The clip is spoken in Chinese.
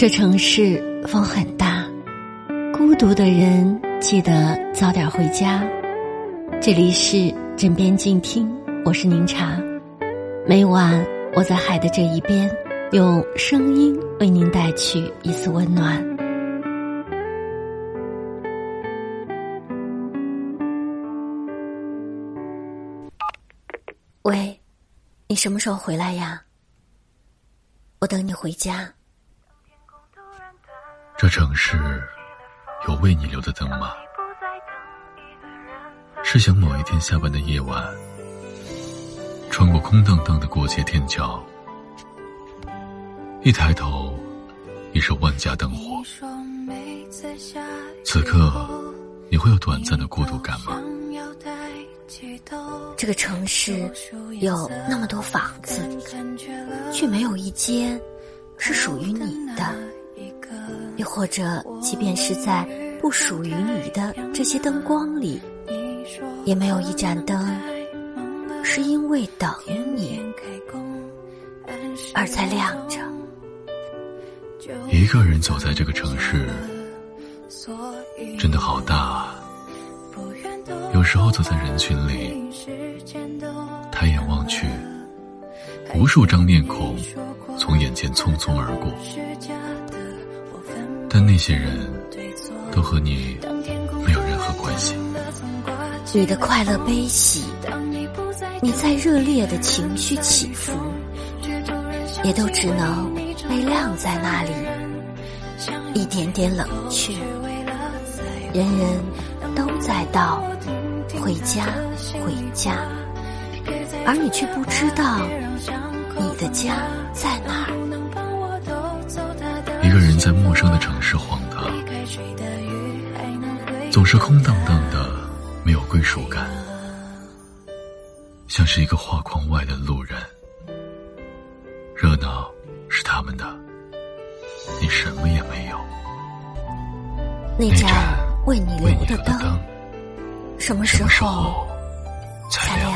这城市风很大，孤独的人记得早点回家。这里是枕边静听，我是宁茶。每晚我在海的这一边，用声音为您带去一丝温暖。喂，你什么时候回来呀？我等你回家。这城市有为你留的灯吗？试想某一天下班的夜晚，穿过空荡荡的过街天桥，一抬头，已是万家灯火。此刻，你会有短暂的孤独感吗？这个城市有那么多房子，却没有一间是属于你的。又或者，即便是在不属于你的这些灯光里，也没有一盏灯是因为等你而在亮着。一个人走在这个城市，真的好大啊。有时候走在人群里，抬眼望去，无数张面孔从眼前匆匆而过。但那些人都和你没有任何关系。你的快乐悲喜，你再热烈的情绪起伏，也都只能被晾在那里，一点点冷却。人人都在道回家，回家，而你却不知道你的家在哪儿。一个人在陌生的城市晃荡，总是空荡荡的，没有归属感，像是一个画框外的路人。热闹是他们的，你什么也没有。那盏为你留的灯，什么时候才亮？